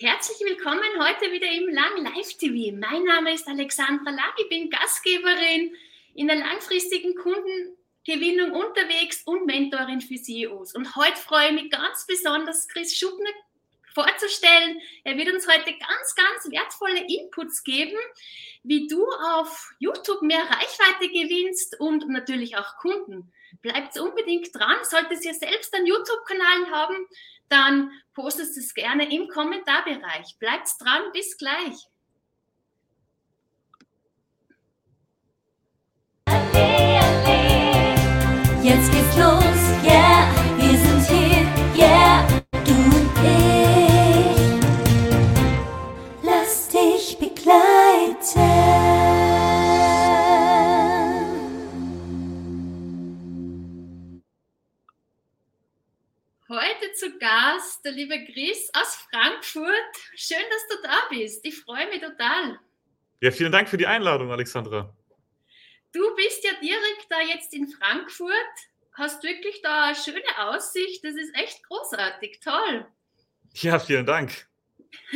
Herzlich willkommen heute wieder im Lang Live TV. Mein Name ist Alexandra Lang, ich bin Gastgeberin in der langfristigen Kundengewinnung unterwegs und Mentorin für CEOs. Und heute freue ich mich ganz besonders, Chris Schubner vorzustellen. Er wird uns heute ganz, ganz wertvolle Inputs geben, wie du auf YouTube mehr Reichweite gewinnst und natürlich auch Kunden. Bleibt unbedingt dran. Solltet ihr selbst einen YouTube-Kanal haben, dann postet es gerne im Kommentarbereich. Bleibt dran, bis gleich. Jetzt geht's los, yeah, Gast der liebe Chris aus Frankfurt. Schön, dass du da bist. Ich freue mich total. Ja, vielen Dank für die Einladung, Alexandra. Du bist ja direkt da jetzt in Frankfurt, hast wirklich da eine schöne Aussicht. Das ist echt großartig, toll. Ja, vielen Dank.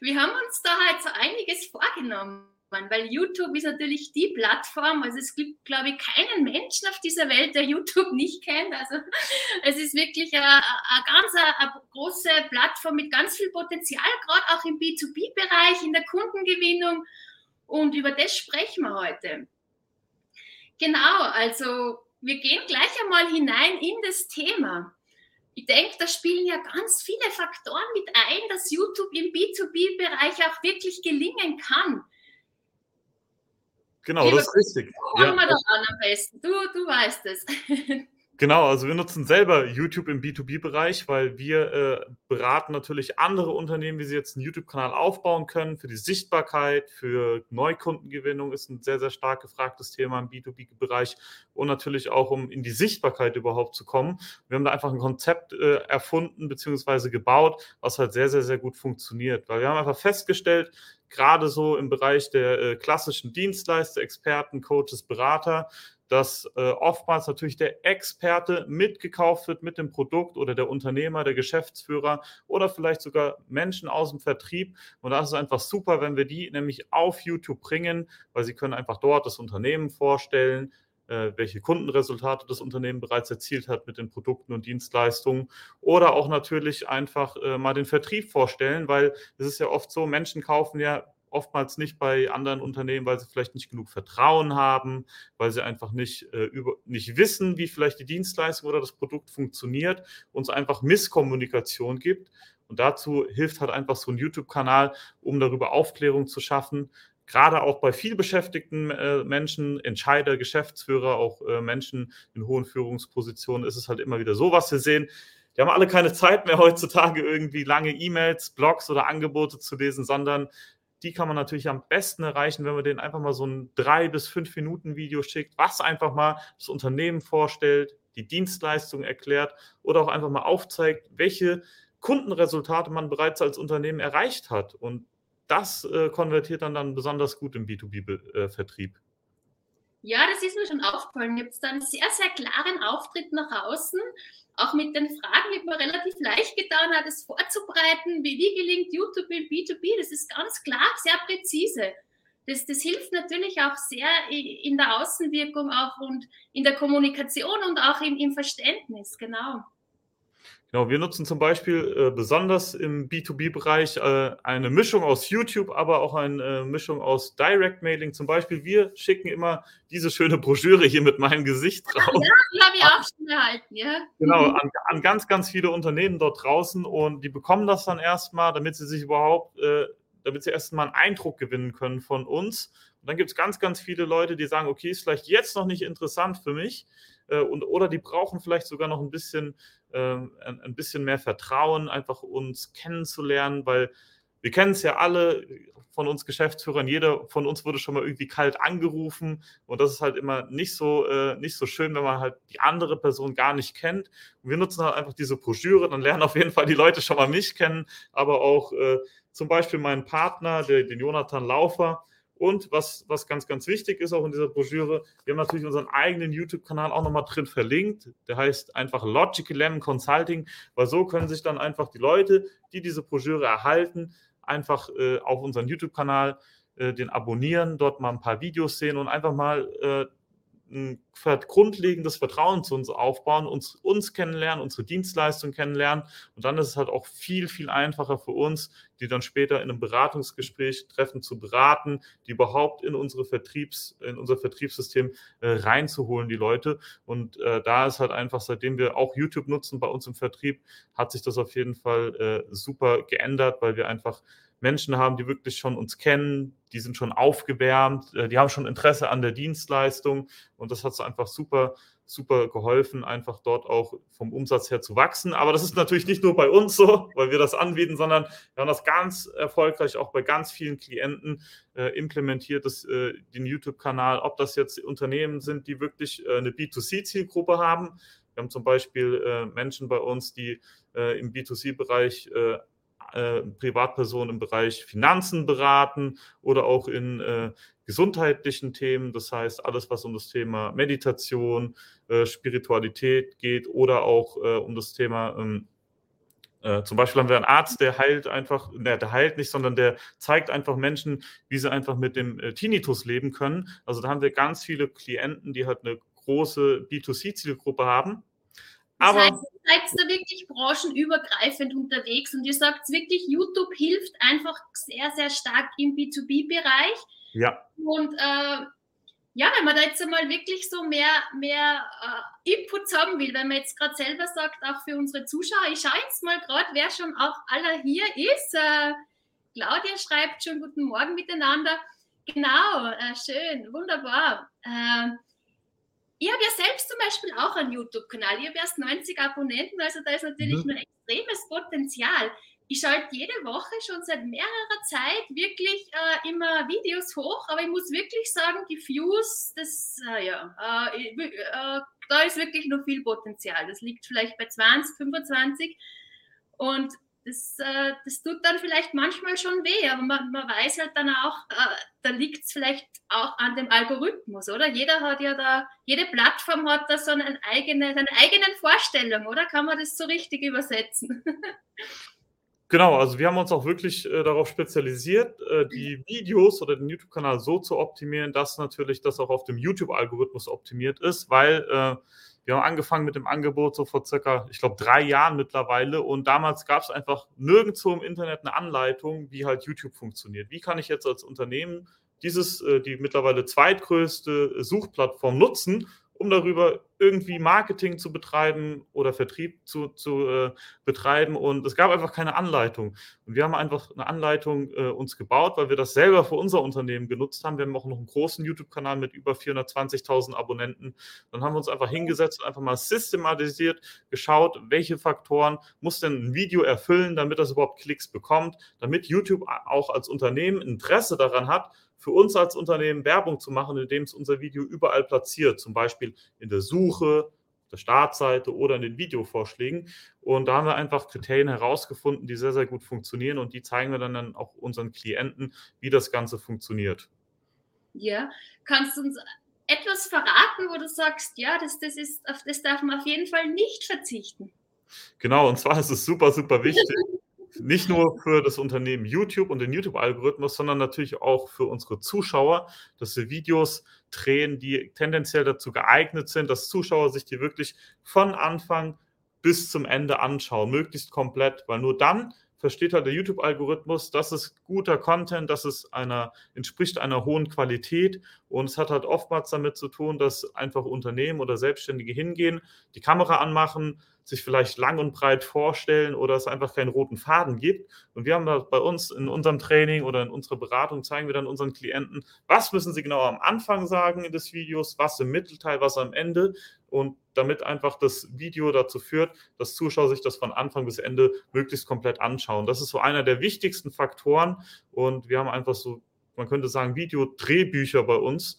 Wir haben uns da halt so einiges vorgenommen weil YouTube ist natürlich die Plattform. Also es gibt, glaube ich, keinen Menschen auf dieser Welt, der YouTube nicht kennt. Also es ist wirklich eine, eine ganz eine große Plattform mit ganz viel Potenzial, gerade auch im B2B-Bereich, in der Kundengewinnung. Und über das sprechen wir heute. Genau, also wir gehen gleich einmal hinein in das Thema. Ich denke, da spielen ja ganz viele Faktoren mit ein, dass YouTube im B2B-Bereich auch wirklich gelingen kann. Genau, Liebe, das ist richtig. Fangen ja. wir doch an am besten. Du, du weißt es. Genau, also wir nutzen selber YouTube im B2B-Bereich, weil wir äh, beraten natürlich andere Unternehmen, wie sie jetzt einen YouTube-Kanal aufbauen können. Für die Sichtbarkeit, für Neukundengewinnung ist ein sehr, sehr stark gefragtes Thema im B2B-Bereich und natürlich auch, um in die Sichtbarkeit überhaupt zu kommen. Wir haben da einfach ein Konzept äh, erfunden bzw. gebaut, was halt sehr, sehr, sehr gut funktioniert, weil wir haben einfach festgestellt, gerade so im Bereich der äh, klassischen Dienstleister, Experten, Coaches, Berater, dass äh, oftmals natürlich der Experte mitgekauft wird mit dem Produkt oder der Unternehmer, der Geschäftsführer oder vielleicht sogar Menschen aus dem Vertrieb. Und das ist einfach super, wenn wir die nämlich auf YouTube bringen, weil sie können einfach dort das Unternehmen vorstellen, äh, welche Kundenresultate das Unternehmen bereits erzielt hat mit den Produkten und Dienstleistungen oder auch natürlich einfach äh, mal den Vertrieb vorstellen, weil es ist ja oft so, Menschen kaufen ja oftmals nicht bei anderen Unternehmen, weil sie vielleicht nicht genug Vertrauen haben, weil sie einfach nicht, äh, über, nicht wissen, wie vielleicht die Dienstleistung oder das Produkt funktioniert und es einfach Misskommunikation gibt. Und dazu hilft halt einfach so ein YouTube-Kanal, um darüber Aufklärung zu schaffen. Gerade auch bei vielbeschäftigten äh, Menschen, Entscheider, Geschäftsführer, auch äh, Menschen in hohen Führungspositionen ist es halt immer wieder so, was wir sehen. Die haben alle keine Zeit mehr heutzutage irgendwie lange E-Mails, Blogs oder Angebote zu lesen, sondern die kann man natürlich am besten erreichen, wenn man denen einfach mal so ein drei bis fünf Minuten Video schickt, was einfach mal das Unternehmen vorstellt, die Dienstleistung erklärt oder auch einfach mal aufzeigt, welche Kundenresultate man bereits als Unternehmen erreicht hat. Und das äh, konvertiert dann, dann besonders gut im B2B-Vertrieb. Ja, das ist mir schon aufgefallen. Ihr habt da einen sehr, sehr klaren Auftritt nach außen auch mit den Fragen wird mir relativ leicht getan, hat es vorzubereiten. Wie, wie gelingt YouTube in B2B? Das ist ganz klar, sehr präzise. Das, das hilft natürlich auch sehr in der Außenwirkung auch und in der Kommunikation und auch im, im Verständnis, genau. Genau, wir nutzen zum Beispiel äh, besonders im B2B-Bereich äh, eine Mischung aus YouTube, aber auch eine äh, Mischung aus Direct Mailing. Zum Beispiel, wir schicken immer diese schöne Broschüre hier mit meinem Gesicht drauf. Ja, die habe ich auch schon erhalten, ja. Genau, an, an, ganz, ganz viele Unternehmen dort draußen und die bekommen das dann erstmal, damit sie sich überhaupt, äh, damit sie erstmal einen Eindruck gewinnen können von uns. Und dann gibt es ganz, ganz viele Leute, die sagen, okay, ist vielleicht jetzt noch nicht interessant für mich. Äh, und, oder die brauchen vielleicht sogar noch ein bisschen ähm, ein bisschen mehr Vertrauen, einfach uns kennenzulernen, weil wir kennen es ja alle von uns Geschäftsführern, jeder von uns wurde schon mal irgendwie kalt angerufen. Und das ist halt immer nicht so, äh, nicht so schön, wenn man halt die andere Person gar nicht kennt. Und wir nutzen halt einfach diese Broschüre, dann lernen auf jeden Fall die Leute schon mal mich kennen, aber auch äh, zum Beispiel meinen Partner, der, den Jonathan Laufer, Und was, was ganz, ganz wichtig ist auch in dieser Broschüre, wir haben natürlich unseren eigenen YouTube-Kanal auch nochmal drin verlinkt. Der heißt einfach Logical Lemon Consulting, weil so können sich dann einfach die Leute, die diese Broschüre erhalten, einfach äh, auf unseren YouTube-Kanal äh, den abonnieren, dort mal ein paar Videos sehen und einfach mal äh, ein grundlegendes Vertrauen zu uns aufbauen, uns, uns kennenlernen, unsere Dienstleistung kennenlernen. Und dann ist es halt auch viel, viel einfacher für uns, die dann später in einem Beratungsgespräch treffen zu beraten, die überhaupt in unsere Vertriebs, in unser Vertriebssystem äh, reinzuholen, die Leute. Und äh, da ist halt einfach, seitdem wir auch YouTube nutzen bei uns im Vertrieb, hat sich das auf jeden Fall äh, super geändert, weil wir einfach Menschen haben, die wirklich schon uns kennen, die sind schon aufgewärmt, äh, die haben schon Interesse an der Dienstleistung und das hat so einfach super, super geholfen, einfach dort auch vom Umsatz her zu wachsen. Aber das ist natürlich nicht nur bei uns so, weil wir das anbieten, sondern wir haben das ganz erfolgreich auch bei ganz vielen Klienten äh, implementiert, das, äh, den YouTube-Kanal, ob das jetzt Unternehmen sind, die wirklich äh, eine B2C-Zielgruppe haben. Wir haben zum Beispiel äh, Menschen bei uns, die äh, im B2C-Bereich äh, Privatpersonen im Bereich Finanzen beraten oder auch in äh, gesundheitlichen Themen. Das heißt, alles, was um das Thema Meditation, äh, Spiritualität geht oder auch äh, um das Thema ähm, äh, zum Beispiel haben wir einen Arzt, der heilt einfach, ne, der heilt nicht, sondern der zeigt einfach Menschen, wie sie einfach mit dem Tinnitus leben können. Also da haben wir ganz viele Klienten, die halt eine große B2C-Zielgruppe haben das aber heißt, ihr seid da wirklich branchenübergreifend unterwegs und ihr sagt wirklich, YouTube hilft einfach sehr, sehr stark im B2B-Bereich. Ja. Und äh, ja, wenn man da jetzt einmal wirklich so mehr, mehr äh, Inputs haben will, wenn man jetzt gerade selber sagt, auch für unsere Zuschauer, ich schaue jetzt mal gerade, wer schon auch aller hier ist. Äh, Claudia schreibt schon guten Morgen miteinander. Genau, äh, schön, wunderbar. Äh, ich habe ja selbst zum Beispiel auch einen YouTube-Kanal. Ich habe erst 90 Abonnenten, also da ist natürlich mhm. noch extremes Potenzial. Ich schalte jede Woche schon seit mehrerer Zeit wirklich äh, immer Videos hoch, aber ich muss wirklich sagen, die Views, das, äh, ja, äh, äh da ist wirklich noch viel Potenzial. Das liegt vielleicht bei 20, 25 und das, äh, das tut dann vielleicht manchmal schon weh, aber man, man weiß halt dann auch, äh, da liegt es vielleicht auch an dem Algorithmus, oder? Jeder hat ja da, jede Plattform hat da so eine eigene, seine eigenen Vorstellung, oder? Kann man das so richtig übersetzen? Genau, also wir haben uns auch wirklich äh, darauf spezialisiert, äh, die Videos oder den YouTube-Kanal so zu optimieren, dass natürlich das auch auf dem YouTube-Algorithmus optimiert ist, weil äh, wir haben angefangen mit dem Angebot so vor circa, ich glaube, drei Jahren mittlerweile. Und damals gab es einfach nirgendwo im Internet eine Anleitung, wie halt YouTube funktioniert. Wie kann ich jetzt als Unternehmen dieses, äh, die mittlerweile zweitgrößte Suchplattform nutzen, um darüber irgendwie Marketing zu betreiben oder Vertrieb zu, zu äh, betreiben. Und es gab einfach keine Anleitung. Und wir haben einfach eine Anleitung äh, uns gebaut, weil wir das selber für unser Unternehmen genutzt haben. Wir haben auch noch einen großen YouTube-Kanal mit über 420.000 Abonnenten. Dann haben wir uns einfach hingesetzt und einfach mal systematisiert geschaut, welche Faktoren muss denn ein Video erfüllen, damit das überhaupt Klicks bekommt, damit YouTube auch als Unternehmen Interesse daran hat, für uns als Unternehmen Werbung zu machen, indem es unser Video überall platziert, zum Beispiel in der Suche, der Startseite oder in den Videovorschlägen. Und da haben wir einfach Kriterien herausgefunden, die sehr, sehr gut funktionieren und die zeigen wir dann auch unseren Klienten, wie das Ganze funktioniert. Ja, kannst du uns etwas verraten, wo du sagst, ja, das, das, ist, auf das darf man auf jeden Fall nicht verzichten? Genau, und zwar ist es super, super wichtig. nicht nur für das Unternehmen YouTube und den YouTube-Algorithmus, sondern natürlich auch für unsere Zuschauer, dass wir Videos drehen, die tendenziell dazu geeignet sind, dass Zuschauer sich die wirklich von Anfang bis zum Ende anschauen, möglichst komplett, weil nur dann versteht halt der YouTube-Algorithmus, das ist guter Content, das ist einer, entspricht einer hohen Qualität und es hat halt oftmals damit zu tun, dass einfach Unternehmen oder Selbstständige hingehen, die Kamera anmachen, sich vielleicht lang und breit vorstellen oder es einfach keinen roten Faden gibt. Und wir haben da bei uns in unserem Training oder in unserer Beratung zeigen wir dann unseren Klienten, was müssen sie genau am Anfang sagen des Videos, was im Mittelteil, was am Ende und damit einfach das Video dazu führt, dass Zuschauer sich das von Anfang bis Ende möglichst komplett anschauen. Das ist so einer der wichtigsten Faktoren und wir haben einfach so, man könnte sagen, Videodrehbücher bei uns,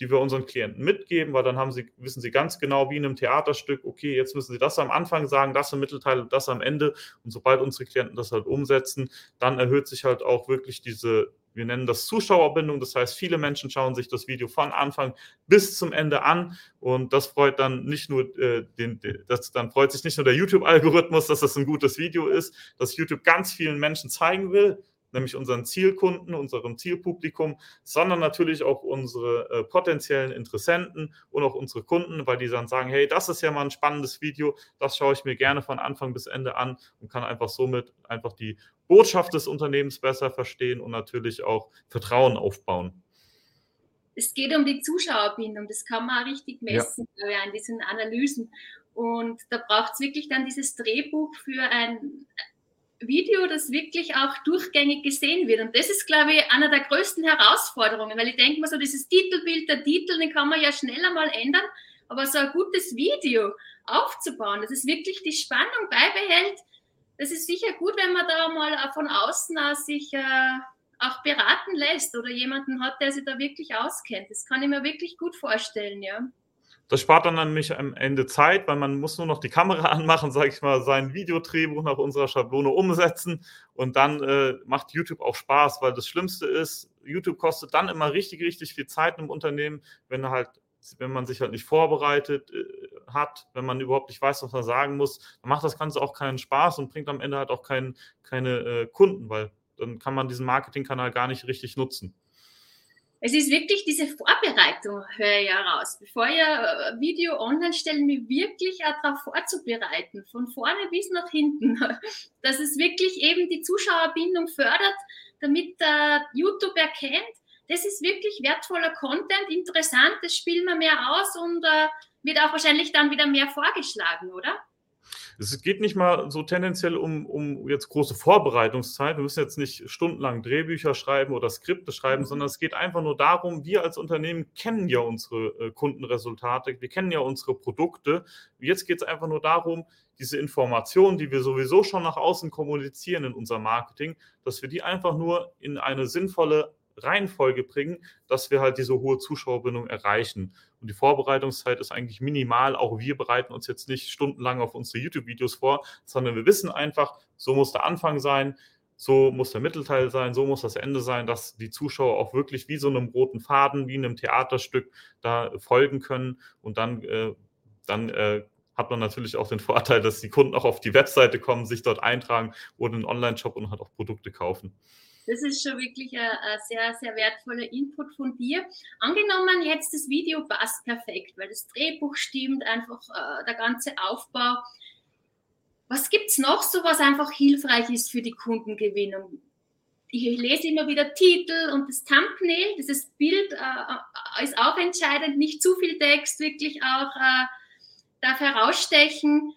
die wir unseren Klienten mitgeben, weil dann haben sie, wissen sie ganz genau wie in einem Theaterstück, okay, jetzt müssen sie das am Anfang sagen, das im Mittelteil und das am Ende. Und sobald unsere Klienten das halt umsetzen, dann erhöht sich halt auch wirklich diese wir nennen das Zuschauerbindung. Das heißt, viele Menschen schauen sich das Video von Anfang bis zum Ende an und das freut dann nicht nur äh, den, das, dann freut sich nicht nur der YouTube-Algorithmus, dass das ein gutes Video ist, dass YouTube ganz vielen Menschen zeigen will, nämlich unseren Zielkunden, unserem Zielpublikum, sondern natürlich auch unsere äh, potenziellen Interessenten und auch unsere Kunden, weil die dann sagen, hey, das ist ja mal ein spannendes Video, das schaue ich mir gerne von Anfang bis Ende an und kann einfach somit einfach die Botschaft des Unternehmens besser verstehen und natürlich auch Vertrauen aufbauen. Es geht um die Zuschauerbindung, das kann man auch richtig messen ja. an diesen Analysen. Und da braucht es wirklich dann dieses Drehbuch für ein, Video, das wirklich auch durchgängig gesehen wird. Und das ist, glaube ich, einer der größten Herausforderungen, weil ich denke mal so, dieses Titelbild, der Titel, den kann man ja schneller mal ändern, aber so ein gutes Video aufzubauen, dass es wirklich die Spannung beibehält, das ist sicher gut, wenn man da mal von außen aus sich äh, auch beraten lässt oder jemanden hat, der sich da wirklich auskennt. Das kann ich mir wirklich gut vorstellen, ja. Das spart dann nämlich am Ende Zeit, weil man muss nur noch die Kamera anmachen, sage ich mal, sein Videodrehbuch nach unserer Schablone umsetzen und dann äh, macht YouTube auch Spaß, weil das Schlimmste ist, YouTube kostet dann immer richtig, richtig viel Zeit im Unternehmen, wenn halt wenn man sich halt nicht vorbereitet äh, hat, wenn man überhaupt nicht weiß, was man sagen muss, dann macht das Ganze auch keinen Spaß und bringt am Ende halt auch kein, keine äh, Kunden, weil dann kann man diesen Marketingkanal gar nicht richtig nutzen. Es ist wirklich diese Vorbereitung, höre ich ja raus. Bevor ihr äh, Video online stellen, mich wirklich auch darauf vorzubereiten, von vorne bis nach hinten, dass es wirklich eben die Zuschauerbindung fördert, damit äh, YouTube erkennt, das ist wirklich wertvoller Content, interessant, das spielen wir mehr aus und äh, wird auch wahrscheinlich dann wieder mehr vorgeschlagen, oder? Es geht nicht mal so tendenziell um, um jetzt große Vorbereitungszeit. Wir müssen jetzt nicht stundenlang Drehbücher schreiben oder Skripte schreiben, mhm. sondern es geht einfach nur darum, wir als Unternehmen kennen ja unsere äh, Kundenresultate, wir kennen ja unsere Produkte. Jetzt geht es einfach nur darum, diese Informationen, die wir sowieso schon nach außen kommunizieren in unserem Marketing, dass wir die einfach nur in eine sinnvolle Reihenfolge bringen, dass wir halt diese hohe Zuschauerbindung erreichen. Und die Vorbereitungszeit ist eigentlich minimal. Auch wir bereiten uns jetzt nicht stundenlang auf unsere YouTube-Videos vor, sondern wir wissen einfach, so muss der Anfang sein, so muss der Mittelteil sein, so muss das Ende sein, dass die Zuschauer auch wirklich wie so einem roten Faden, wie in einem Theaterstück da folgen können. Und dann, äh, dann äh, hat man natürlich auch den Vorteil, dass die Kunden auch auf die Webseite kommen, sich dort eintragen oder einen Online-Shop und halt auch Produkte kaufen. Das ist schon wirklich ein, ein, sehr, sehr wertvoller Input von dir. Angenommen, jetzt das Video passt perfekt, weil das Drehbuch stimmt, einfach äh, der ganze Aufbau. Was gibt es noch so, was einfach hilfreich ist für die Kundengewinnung? Ich lese immer wieder Titel und das Thumbnail, dieses Bild äh, ist auch entscheidend, nicht zu viel Text, wirklich auch äh, darf herausstechen.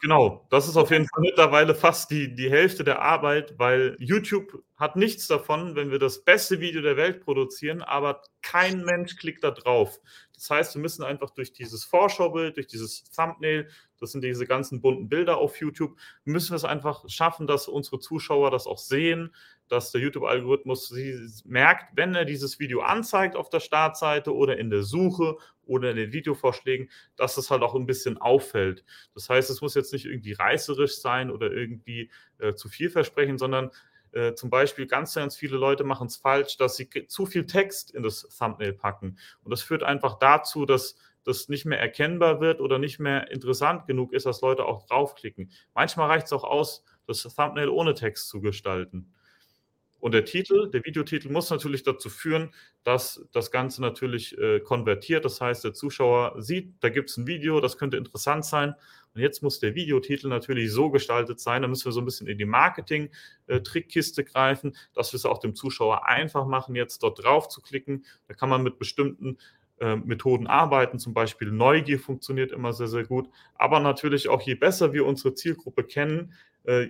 Genau, das ist auf jeden Fall mittlerweile fast die, die Hälfte der Arbeit, weil YouTube hat nichts davon, wenn wir das beste Video der Welt produzieren, aber kein Mensch klickt da drauf. Das heißt, wir müssen einfach durch dieses Vorschaubild, durch dieses Thumbnail, das sind diese ganzen bunten Bilder auf YouTube, müssen wir es einfach schaffen, dass unsere Zuschauer das auch sehen, dass der YouTube-Algorithmus merkt, wenn er dieses Video anzeigt auf der Startseite oder in der Suche oder in den Videovorschlägen, dass es halt auch ein bisschen auffällt. Das heißt, es muss jetzt nicht irgendwie reißerisch sein oder irgendwie äh, zu viel versprechen, sondern äh, zum Beispiel ganz, ganz viele Leute machen es falsch, dass sie zu viel Text in das Thumbnail packen. Und das führt einfach dazu, dass das nicht mehr erkennbar wird oder nicht mehr interessant genug ist, dass Leute auch draufklicken. Manchmal reicht es auch aus, das Thumbnail ohne Text zu gestalten. Und der Titel, der Videotitel muss natürlich dazu führen, dass das Ganze natürlich äh, konvertiert. Das heißt, der Zuschauer sieht, da gibt es ein Video, das könnte interessant sein. Und jetzt muss der Videotitel natürlich so gestaltet sein, da müssen wir so ein bisschen in die Marketing-Trickkiste greifen, dass wir es auch dem Zuschauer einfach machen, jetzt dort drauf zu klicken. Da kann man mit bestimmten äh, Methoden arbeiten, zum Beispiel Neugier funktioniert immer sehr, sehr gut. Aber natürlich auch, je besser wir unsere Zielgruppe kennen, äh,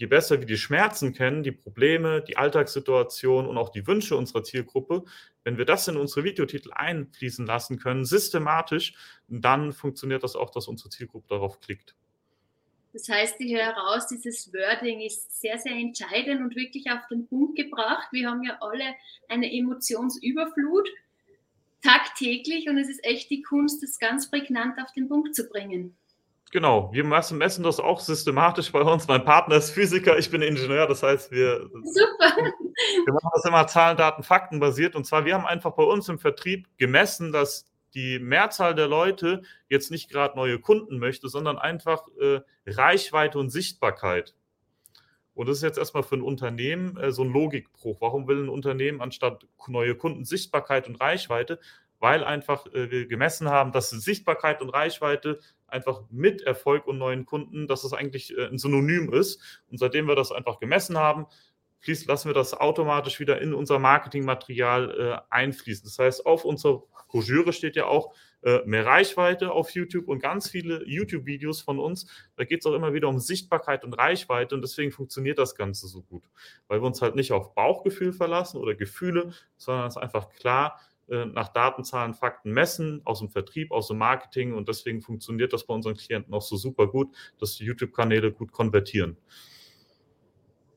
je besser wir die Schmerzen kennen, die Probleme, die Alltagssituation und auch die Wünsche unserer Zielgruppe, wenn wir das in unsere Videotitel einfließen lassen können, systematisch, dann funktioniert das auch, dass unsere Zielgruppe darauf klickt. Das heißt, ich höre heraus, dieses Wording ist sehr, sehr entscheidend und wirklich auf den Punkt gebracht. Wir haben ja alle eine Emotionsüberflut tagtäglich und es ist echt die Kunst, das ganz prägnant auf den Punkt zu bringen. Genau, wir messen das auch systematisch bei uns. Mein Partner ist Physiker, ich bin Ingenieur, das heißt, wir Super. wir machen das immer Zahlen, Daten, Fakten basiert. Und zwar, wir haben einfach bei uns im Vertrieb gemessen, dass die Mehrzahl der Leute jetzt nicht gerade neue Kunden möchte, sondern einfach äh, Reichweite und Sichtbarkeit. Und das ist jetzt erstmal für ein Unternehmen äh, so ein Logikbruch. Warum will ein Unternehmen anstatt neue Kunden Sichtbarkeit und Reichweite? Weil einfach äh, wir gemessen haben, dass Sichtbarkeit und Reichweite einfach mit Erfolg und neuen Kunden, dass es eigentlich äh, ein Synonym ist. Und seitdem wir das einfach gemessen haben, fließt, lassen wir das automatisch wieder in unser Marketingmaterial äh, einfließen. Das heißt, auf unserer Broschüre steht ja auch äh, mehr Reichweite auf YouTube und ganz viele YouTube-Videos von uns. Da geht es auch immer wieder um Sichtbarkeit und Reichweite und deswegen funktioniert das Ganze so gut, weil wir uns halt nicht auf Bauchgefühl verlassen oder Gefühle, sondern es einfach klar äh, nach Datenzahlen, Fakten messen, aus dem Vertrieb, aus dem Marketing und deswegen funktioniert das bei unseren Klienten auch so super gut, dass die YouTube-Kanäle gut konvertieren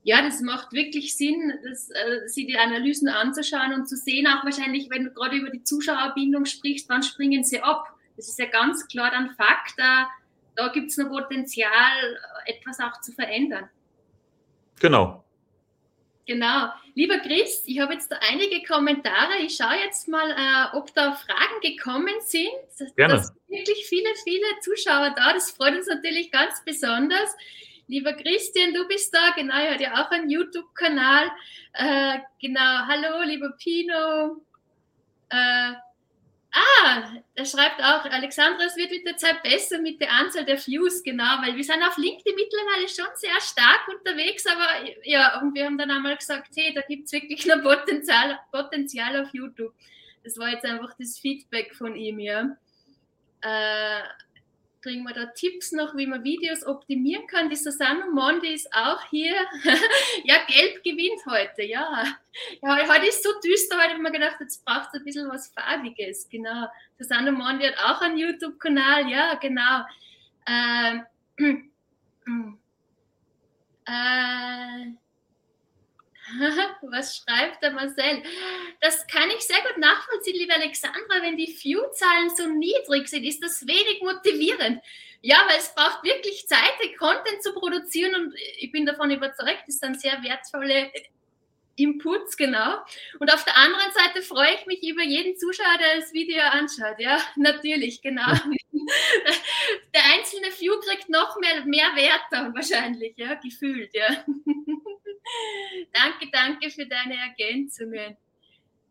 ja, das macht wirklich Sinn, das, äh, sich die Analysen anzuschauen und zu sehen, auch wahrscheinlich, wenn du gerade über die Zuschauerbindung sprichst, wann springen sie ab. Das ist ja ganz klar dann Fakt, da, da gibt es noch Potenzial, etwas auch zu verändern. Genau. Genau. Lieber Chris, ich habe jetzt da einige Kommentare. Ich schaue jetzt mal, äh, ob da Fragen gekommen sind. Gerne. Da sind wirklich viele, viele Zuschauer da. Das freut uns natürlich ganz besonders. Lieber Christian, du bist da, genau, er hat ja auch einen YouTube-Kanal. Äh, genau, hallo, lieber Pino. Äh, ah, er schreibt auch, Alexandra, es wird mit der Zeit besser mit der Anzahl der Views, genau, weil wir sind auf LinkedIn mittlerweile schon sehr stark unterwegs, aber ja, und wir haben dann einmal gesagt, hey, da gibt es wirklich noch Potenzial, Potenzial auf YouTube. Das war jetzt einfach das Feedback von ihm, ja. Äh, kriegen wir da Tipps noch, wie man Videos optimieren kann. Die Susanne Mondi ist auch hier. ja, Gelb gewinnt heute, ja. ja. Heute ist so düster, heute habe ich mir gedacht, jetzt braucht es ein bisschen was Farbiges. Genau. Susanne Mondi hat auch einen YouTube-Kanal, ja, genau. Ähm, äh, Was schreibt der Marcel? Das kann ich sehr gut nachvollziehen, liebe Alexandra. Wenn die View-Zahlen so niedrig sind, ist das wenig motivierend. Ja, weil es braucht wirklich Zeit, Content zu produzieren und ich bin davon überzeugt, das sind sehr wertvolle Inputs, genau. Und auf der anderen Seite freue ich mich über jeden Zuschauer, der das Video anschaut. Ja, natürlich, genau. der einzelne View kriegt noch mehr, mehr Wert dann wahrscheinlich, ja, gefühlt, ja. Danke, danke für deine Ergänzungen.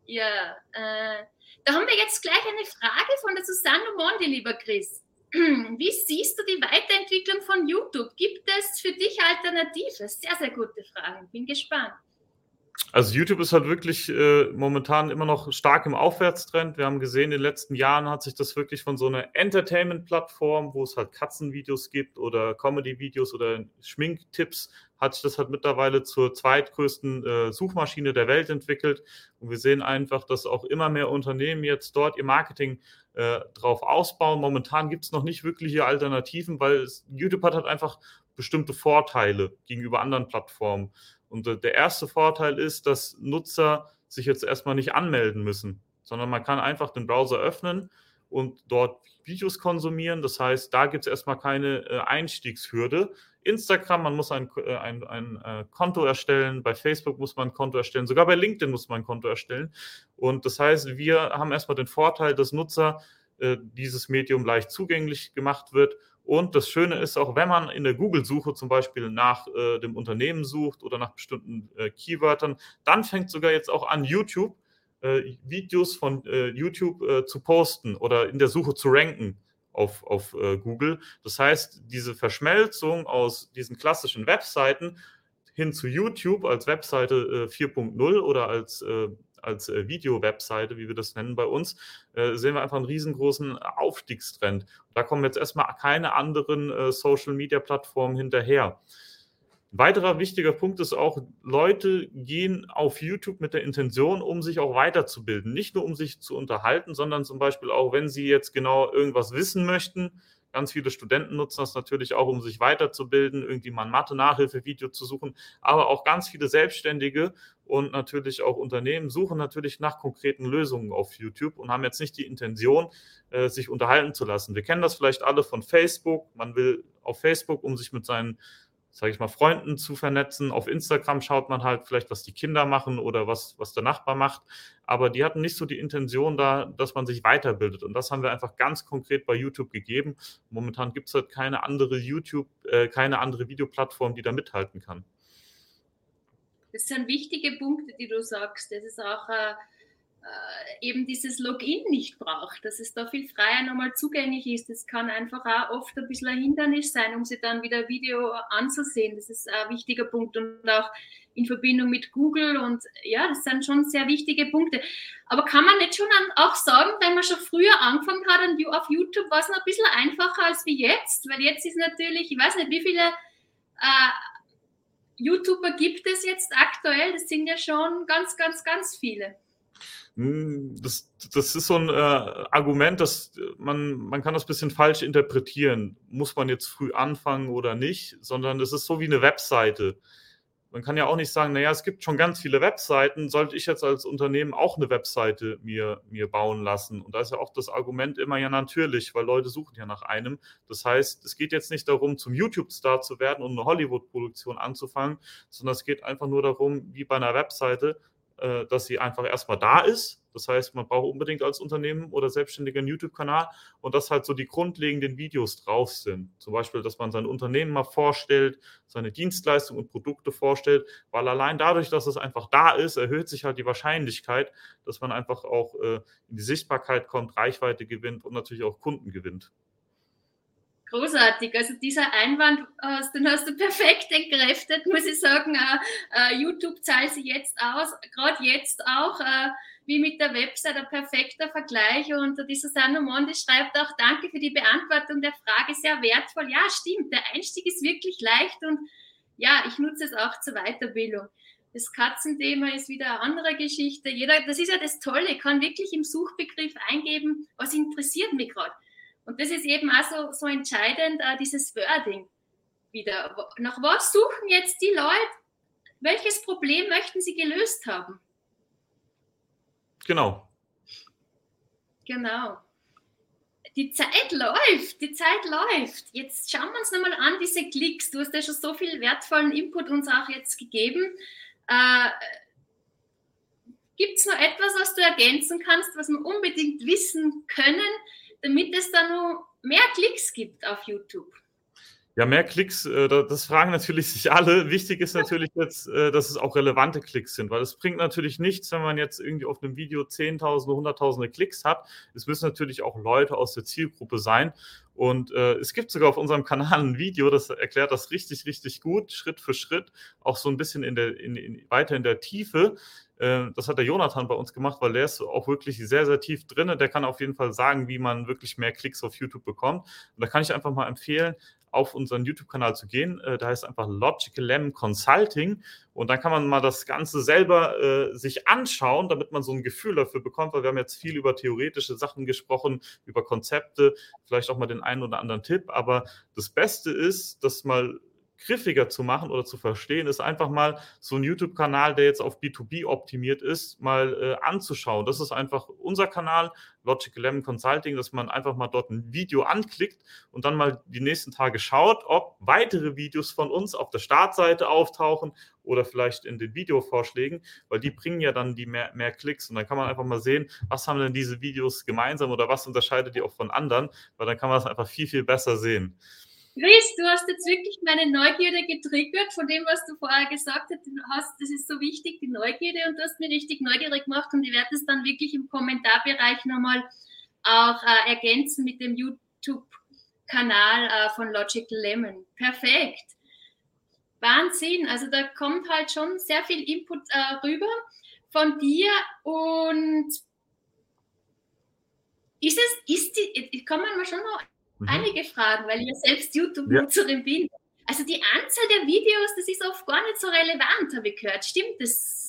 Ja, äh, da haben wir jetzt gleich eine Frage von der Susanne Mondi, lieber Chris. Wie siehst du die Weiterentwicklung von YouTube? Gibt es für dich Alternative? Sehr, sehr gute Frage. Bin gespannt. Also YouTube ist halt wirklich äh, momentan immer noch stark im Aufwärtstrend. Wir haben gesehen, in den letzten Jahren hat sich das wirklich von so einer Entertainment-Plattform, wo es halt Katzenvideos gibt oder Comedy-Videos oder Schminktipps, hat sich das halt mittlerweile zur zweitgrößten äh, Suchmaschine der Welt entwickelt. Und wir sehen einfach, dass auch immer mehr Unternehmen jetzt dort ihr Marketing äh, drauf ausbauen. Momentan gibt es noch nicht wirkliche Alternativen, weil es, YouTube hat halt einfach bestimmte Vorteile gegenüber anderen Plattformen. Und äh, der erste Vorteil ist, dass Nutzer sich jetzt erstmal nicht anmelden müssen, sondern man kann einfach den Browser öffnen und dort Videos konsumieren. Das heißt, da gibt es erstmal keine äh, Einstiegshürde. Instagram, man muss ein, äh, ein, ein Konto erstellen, bei Facebook muss man ein Konto erstellen, sogar bei LinkedIn muss man ein Konto erstellen. Und das heißt, wir haben erstmal den Vorteil, dass Nutzer dieses Medium leicht zugänglich gemacht wird und das Schöne ist auch, wenn man in der Google-Suche zum Beispiel nach äh, dem Unternehmen sucht oder nach bestimmten äh, Keywörtern, dann fängt sogar jetzt auch an, YouTube äh, Videos von äh, YouTube äh, zu posten oder in der Suche zu ranken auf, auf äh, Google. Das heißt, diese Verschmelzung aus diesen klassischen Webseiten hin zu YouTube als Webseite 4.0 oder als als äh, Video-Webseite, wie wir das nennen bei uns, äh, sehen wir einfach einen riesengroßen Aufstiegstrend. Da kommen jetzt erstmal keine anderen äh, Social-Media-Plattformen hinterher. Ein weiterer wichtiger Punkt ist auch, Leute gehen auf YouTube mit der Intention, um sich auch weiterzubilden. Nicht nur um sich zu unterhalten, sondern zum Beispiel auch, wenn sie jetzt genau irgendwas wissen möchten, Ganz viele Studenten nutzen das natürlich auch, um sich weiterzubilden, irgendwie mal ein Mathe-Nachhilfe-Video zu suchen, aber auch ganz viele Selbstständige und natürlich auch Unternehmen suchen natürlich nach konkreten Lösungen auf YouTube und haben jetzt nicht die Intention, äh, sich unterhalten zu lassen. Wir kennen das vielleicht alle von Facebook. Man will auf Facebook, um sich mit seinen sage ich mal, Freunden zu vernetzen. Auf Instagram schaut man halt vielleicht, was die Kinder machen oder was, was der Nachbar macht. Aber die hatten nicht so die Intention da, dass man sich weiterbildet. Und das haben wir einfach ganz konkret bei YouTube gegeben. Momentan gibt es halt keine andere YouTube, äh, keine andere Videoplattform, die da mithalten kann. Das sind wichtige Punkte, die du sagst. Das ist auch äh, eben dieses Login nicht braucht, dass es da viel freier nochmal zugänglich ist. Das kann einfach auch oft ein bisschen ein Hindernis sein, um sich dann wieder Video anzusehen. Das ist ein wichtiger Punkt und auch in Verbindung mit Google und ja, das sind schon sehr wichtige Punkte. Aber kann man nicht schon auch sagen, wenn man schon früher angefangen hat auf YouTube, war es noch ein bisschen einfacher als wie jetzt? Weil jetzt ist natürlich, ich weiß nicht, wie viele äh, YouTuber gibt es jetzt aktuell? Das sind ja schon ganz, ganz, ganz viele. Hm, das, das ist so ein äh, Argument, dass man, man kann das ein bisschen falsch interpretieren. Muss man jetzt früh anfangen oder nicht, sondern es ist so wie eine Webseite. Man kann ja auch nicht sagen, naja, es gibt schon ganz viele Webseiten, sollte ich jetzt als Unternehmen auch eine Webseite mir, mir bauen lassen? Und da ist ja auch das Argument immer ja natürlich, weil Leute suchen ja nach einem. Das heißt, es geht jetzt nicht darum, zum YouTube-Star zu werden und eine Hollywood-Produktion anzufangen, sondern es geht einfach nur darum, wie bei einer Webseite, äh, dass sie einfach erstmal da ist. Das heißt, man braucht unbedingt als Unternehmen oder Selbstständiger einen YouTube-Kanal und dass halt so die grundlegenden Videos drauf sind. Zum Beispiel, dass man sein Unternehmen mal vorstellt, seine Dienstleistungen und Produkte vorstellt, weil allein dadurch, dass es einfach da ist, erhöht sich halt die Wahrscheinlichkeit, dass man einfach auch äh, in die Sichtbarkeit kommt, Reichweite gewinnt und natürlich auch Kunden gewinnt. Großartig. Also dieser Einwand, den hast du perfekt entkräftet, muss ich sagen. Äh, YouTube zahlt sich jetzt aus, gerade jetzt auch, äh, wie mit der Website, ein perfekter Vergleich. Und die Susanne Mondi schreibt auch, danke für die Beantwortung der Frage, sehr wertvoll. Ja, stimmt, der Einstieg ist wirklich leicht und ja, ich nutze es auch zur Weiterbildung. Das Katzenthema ist wieder eine andere Geschichte. Jeder, das ist ja das Tolle, kann wirklich im Suchbegriff eingeben, was interessiert mich gerade. Und das ist eben auch so, so entscheidend, äh, dieses Wording wieder. Nach was suchen jetzt die Leute? Welches Problem möchten sie gelöst haben? Genau. Genau. Die Zeit läuft, die Zeit läuft. Jetzt schauen wir uns nochmal an, diese Klicks. Du hast ja schon so viel wertvollen Input uns auch jetzt gegeben. Äh, Gibt es noch etwas, was du ergänzen kannst, was wir unbedingt wissen können, damit es da noch mehr Klicks gibt auf YouTube? Ja, mehr Klicks, äh, das fragen natürlich sich alle. Wichtig ist natürlich jetzt, äh, dass es auch relevante Klicks sind, weil es bringt natürlich nichts, wenn man jetzt irgendwie auf einem Video Zehntausende, Hunderttausende Klicks hat. Es müssen natürlich auch Leute aus der Zielgruppe sein. Und äh, es gibt sogar auf unserem Kanal ein Video, das erklärt das richtig, richtig gut, Schritt für Schritt, auch so ein bisschen in der, in, in, weiter in der Tiefe. Äh, das hat der Jonathan bei uns gemacht, weil der ist auch wirklich sehr, sehr tief drin. Der kann auf jeden Fall sagen, wie man wirklich mehr Klicks auf YouTube bekommt. Und da kann ich einfach mal empfehlen, auf unseren YouTube-Kanal zu gehen. Äh, da heißt einfach Logical Lamb Consulting. Und dann kann man mal das Ganze selber äh, sich anschauen, damit man so ein Gefühl dafür bekommt, weil wir haben jetzt viel über theoretische Sachen gesprochen, über Konzepte, vielleicht auch mal den einen oder anderen Tipp. Aber das Beste ist, dass mal griffiger zu machen oder zu verstehen, ist einfach mal so ein YouTube-Kanal, der jetzt auf B2B optimiert ist, mal äh, anzuschauen. Das ist einfach unser Kanal, Logical Lemon Consulting, dass man einfach mal dort ein Video anklickt und dann mal die nächsten Tage schaut, ob weitere Videos von uns auf der Startseite auftauchen oder vielleicht in den Videovorschlägen, weil die bringen ja dann die mehr, mehr Klicks und dann kann man einfach mal sehen, was haben denn diese Videos gemeinsam oder was unterscheidet die auch von anderen, weil dann kann man das einfach viel, viel besser sehen. Chris, du hast jetzt wirklich meine Neugierde getriggert von dem, was du vorher gesagt hast. Das ist so wichtig, die Neugierde, und du hast mir richtig neugierig gemacht und ich werde es dann wirklich im Kommentarbereich nochmal auch äh, ergänzen mit dem YouTube-Kanal äh, von Logical Lemon. Perfekt. Wahnsinn. Also da kommt halt schon sehr viel Input äh, rüber von dir und ist es, ist die, kann man mal schon noch mhm. einige Fragen, weil ich ja selbst YouTube-Nutzerin ja. bin. Also die Anzahl der Videos, das ist oft gar nicht so relevant, habe ich gehört. Stimmt das?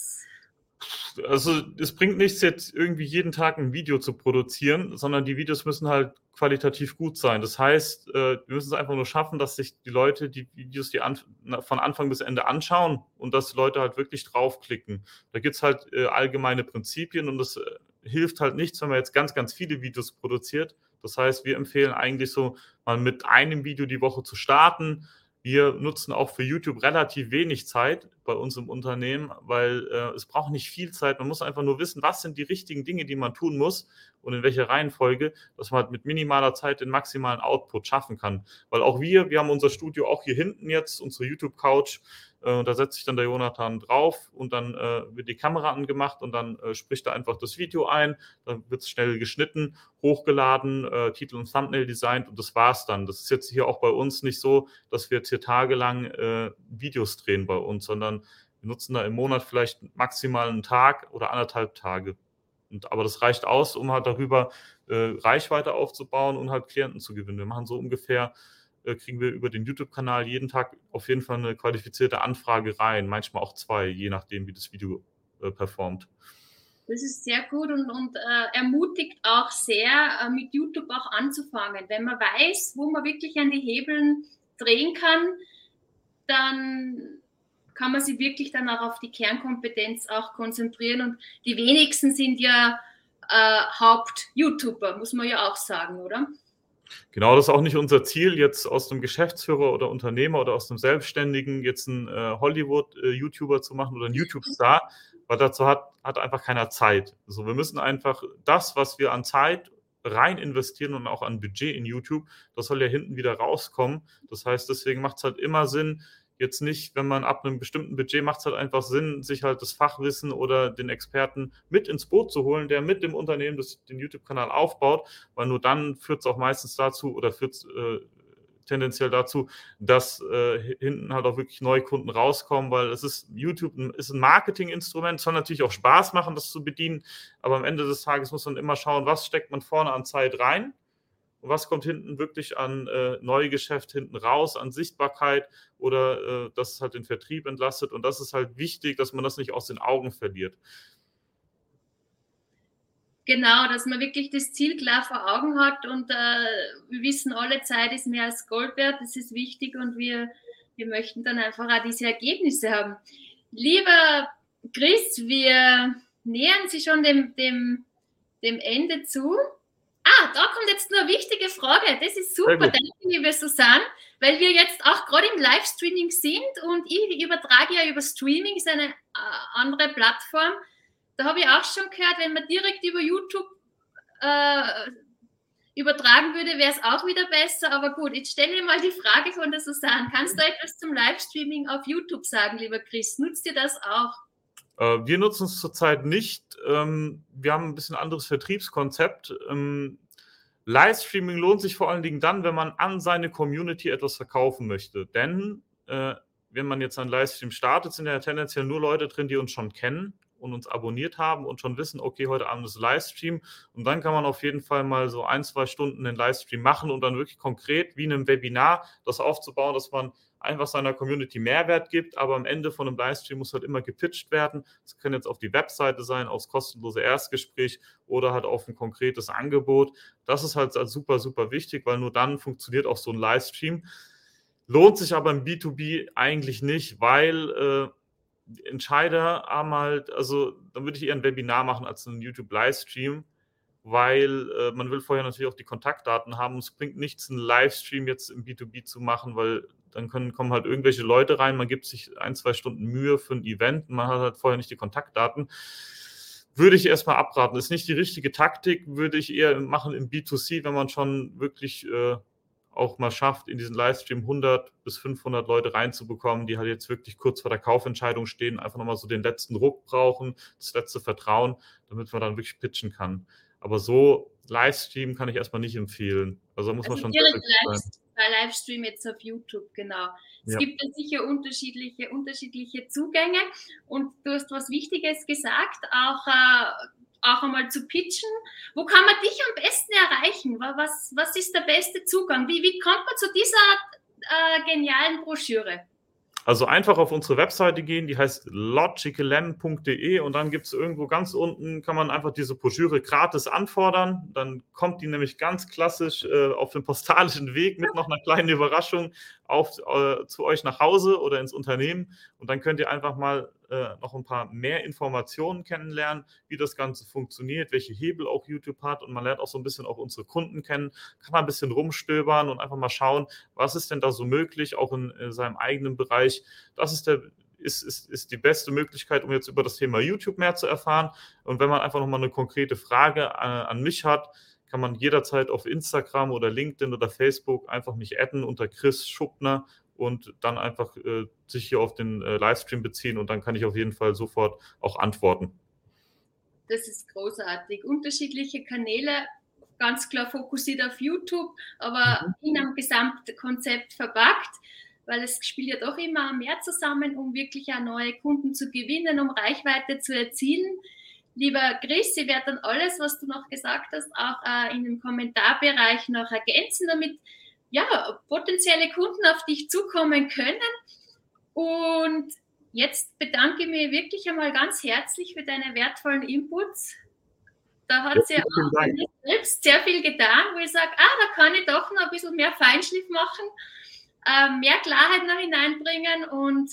also es bringt nichts, jetzt irgendwie jeden Tag ein Video zu produzieren, sondern die Videos müssen halt qualitativ gut sein. Das heißt, äh, wir müssen es einfach nur schaffen, dass sich die Leute die Videos die an, von Anfang bis Ende anschauen und dass Leute halt wirklich draufklicken. Da gibt es halt äh, allgemeine Prinzipien und das äh, hilft halt nichts, wenn man jetzt ganz, ganz viele Videos produziert. Das heißt, wir empfehlen eigentlich so, mal mit einem Video die Woche zu starten, wir nutzen auch für YouTube relativ wenig Zeit bei uns im Unternehmen, weil äh, es braucht nicht viel Zeit. Man muss einfach nur wissen, was sind die richtigen Dinge, die man tun muss und in welcher Reihenfolge, dass man halt mit minimaler Zeit den maximalen Output schaffen kann. Weil auch wir, wir haben unser Studio auch hier hinten jetzt, unsere YouTube-Couch. Äh, da setzt sich dann der Jonathan drauf und dann äh, wird die Kamera angemacht und dann äh, spricht er einfach das Video ein. Dann wird es schnell geschnitten, hochgeladen, äh, Titel und Thumbnail designt und das war's dann. Das ist jetzt hier auch bei uns nicht so, dass wir jetzt hier tagelang äh, Videos drehen bei uns, sondern wir nutzen da im Monat vielleicht maximal einen Tag oder anderthalb Tage. Und, aber das reicht aus, um halt darüber äh, Reichweite aufzubauen und halt Klienten zu gewinnen. Wir machen so ungefähr äh, kriegen wir über den YouTube-Kanal jeden Tag auf jeden Fall eine qualifizierte Anfrage rein, manchmal auch zwei, je nachdem, wie das Video äh, performt. Das ist sehr gut und, und äh, ermutigt auch sehr, äh, mit YouTube auch anzufangen. Wenn man weiß, wo man wirklich an die Hebeln drehen kann, dann kann man sich wirklich dann auch auf die Kernkompetenz auch konzentrieren. Und die wenigsten sind ja äh, Haupt-YouTuber, muss man ja auch sagen, oder? Genau, das ist auch nicht unser Ziel, jetzt aus einem Geschäftsführer oder Unternehmer oder aus einem Selbstständigen jetzt einen äh, Hollywood-YouTuber zu machen oder einen YouTube-Star, weil dazu hat, hat einfach keiner Zeit. Also wir müssen einfach das, was wir an Zeit rein investieren und auch an Budget in YouTube, das soll ja hinten wieder rauskommen. Das heißt, deswegen macht es halt immer Sinn, jetzt nicht, wenn man ab einem bestimmten Budget macht es halt einfach Sinn, sich halt das Fachwissen oder den Experten mit ins Boot zu holen, der mit dem Unternehmen das, den YouTube-Kanal aufbaut, weil nur dann führt es auch meistens dazu oder führt es äh, tendenziell dazu, dass äh, hinten halt auch wirklich neue Kunden rauskommen, weil es ist, YouTube ist ein Marketinginstrument, soll natürlich auch Spaß machen, das zu bedienen, aber am Ende des Tages muss man immer schauen, was steckt man vorne an Zeit rein und was kommt hinten wirklich an äh, Neugeschäft hinten raus, an Sichtbarkeit oder äh, dass es halt den Vertrieb entlastet. Und das ist halt wichtig, dass man das nicht aus den Augen verliert. Genau, dass man wirklich das Ziel klar vor Augen hat und äh, wir wissen, alle Zeit ist mehr als Gold wert, das ist wichtig und wir, wir möchten dann einfach auch diese Ergebnisse haben. Lieber Chris, wir nähern sich schon dem, dem, dem Ende zu. Da kommt jetzt nur eine wichtige Frage. Das ist super, danke, liebe Susanne, weil wir jetzt auch gerade im Livestreaming sind und ich übertrage ja über Streaming, ist eine äh, andere Plattform. Da habe ich auch schon gehört, wenn man direkt über YouTube äh, übertragen würde, wäre es auch wieder besser. Aber gut, jetzt stelle ich mal die Frage von der Susanne. Kannst du etwas zum Livestreaming auf YouTube sagen, lieber Chris? Nutzt ihr das auch? Äh, wir nutzen es zurzeit nicht. Ähm, wir haben ein bisschen anderes Vertriebskonzept. Livestreaming lohnt sich vor allen Dingen dann, wenn man an seine Community etwas verkaufen möchte. Denn äh, wenn man jetzt einen Livestream startet, sind ja tendenziell nur Leute drin, die uns schon kennen und uns abonniert haben und schon wissen, okay, heute Abend ist Livestream. Und dann kann man auf jeden Fall mal so ein, zwei Stunden den Livestream machen und dann wirklich konkret wie in einem Webinar das aufzubauen, dass man einfach seiner Community Mehrwert gibt, aber am Ende von einem Livestream muss halt immer gepitcht werden. Das kann jetzt auf die Webseite sein, aufs kostenlose Erstgespräch oder halt auf ein konkretes Angebot. Das ist halt super, super wichtig, weil nur dann funktioniert auch so ein Livestream. Lohnt sich aber im B2B eigentlich nicht, weil äh, Entscheider haben halt, also dann würde ich eher ein Webinar machen als einen YouTube-Livestream, weil äh, man will vorher natürlich auch die Kontaktdaten haben. Es bringt nichts, einen Livestream jetzt im B2B zu machen, weil dann können, kommen halt irgendwelche Leute rein, man gibt sich ein, zwei Stunden Mühe für ein Event, man hat halt vorher nicht die Kontaktdaten. Würde ich erstmal abraten. Ist nicht die richtige Taktik, würde ich eher machen im B2C, wenn man schon wirklich äh, auch mal schafft, in diesen Livestream 100 bis 500 Leute reinzubekommen, die halt jetzt wirklich kurz vor der Kaufentscheidung stehen, einfach nochmal so den letzten Druck brauchen, das letzte Vertrauen, damit man dann wirklich pitchen kann. Aber so Livestream kann ich erstmal nicht empfehlen. Also da muss also man schon. Direkt Livestream jetzt auf YouTube, genau. Es ja. gibt da sicher unterschiedliche, unterschiedliche Zugänge und du hast was Wichtiges gesagt, auch, äh, auch einmal zu pitchen. Wo kann man dich am besten erreichen? Was, was ist der beste Zugang? Wie, wie kommt man zu dieser äh, genialen Broschüre? Also einfach auf unsere Webseite gehen, die heißt logicalm.de und dann gibt es irgendwo ganz unten, kann man einfach diese Broschüre gratis anfordern. Dann kommt die nämlich ganz klassisch äh, auf dem postalischen Weg mit noch einer kleinen Überraschung auf, äh, zu euch nach Hause oder ins Unternehmen. Und dann könnt ihr einfach mal äh, noch ein paar mehr Informationen kennenlernen, wie das Ganze funktioniert, welche Hebel auch YouTube hat. Und man lernt auch so ein bisschen auch unsere Kunden kennen, kann mal ein bisschen rumstöbern und einfach mal schauen, was ist denn da so möglich, auch in, in seinem eigenen Bereich. Das ist der ist, ist, ist die beste Möglichkeit, um jetzt über das Thema YouTube mehr zu erfahren. Und wenn man einfach nochmal eine konkrete Frage an, äh, an mich hat, kann man jederzeit auf Instagram oder LinkedIn oder Facebook einfach mich adden unter Chris Schuppner und dann einfach äh, sich hier auf den äh, Livestream beziehen und dann kann ich auf jeden Fall sofort auch antworten. Das ist großartig. Unterschiedliche Kanäle, ganz klar fokussiert auf YouTube, aber mhm. in einem Gesamtkonzept verpackt, weil es spielt ja doch immer mehr zusammen, um wirklich auch neue Kunden zu gewinnen, um Reichweite zu erzielen. Lieber Chris, ich werde dann alles, was du noch gesagt hast, auch äh, in dem Kommentarbereich noch ergänzen, damit ja, potenzielle Kunden auf dich zukommen können. Und jetzt bedanke ich mich wirklich einmal ganz herzlich für deine wertvollen Inputs. Da hat sie ja auch selbst sehr viel getan, wo ich sage, ah, da kann ich doch noch ein bisschen mehr Feinschliff machen, äh, mehr Klarheit noch hineinbringen und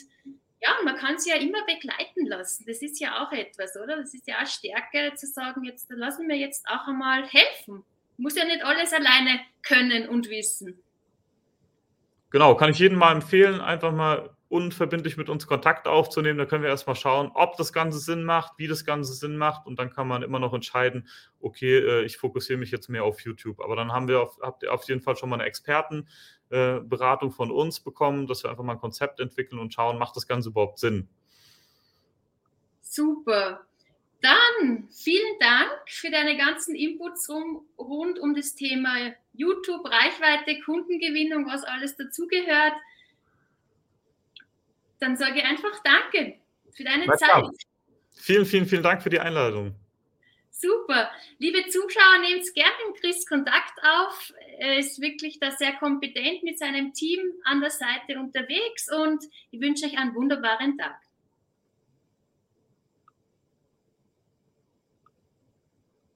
ja, man kann sie ja immer begleiten lassen. Das ist ja auch etwas, oder? Das ist ja auch Stärke zu sagen, jetzt lassen wir jetzt auch einmal helfen. Muss ja nicht alles alleine können und wissen. Genau, kann ich jedem mal empfehlen, einfach mal unverbindlich mit uns Kontakt aufzunehmen. Da können wir erstmal schauen, ob das Ganze Sinn macht, wie das Ganze Sinn macht und dann kann man immer noch entscheiden, okay, äh, ich fokussiere mich jetzt mehr auf YouTube. Aber dann haben wir auf, habt ihr auf jeden Fall schon mal eine Expertenberatung von uns bekommen, dass wir einfach mal ein Konzept entwickeln und schauen, macht das Ganze überhaupt Sinn? Super. Dann vielen Dank für deine ganzen Inputs rum, rund um das Thema YouTube, Reichweite, Kundengewinnung, was alles dazugehört. Dann sage ich einfach Danke für deine Was Zeit. Auch. Vielen, vielen, vielen Dank für die Einladung. Super. Liebe Zuschauer, nehmt gerne mit Chris Kontakt auf. Er ist wirklich da sehr kompetent mit seinem Team an der Seite unterwegs und ich wünsche euch einen wunderbaren Tag.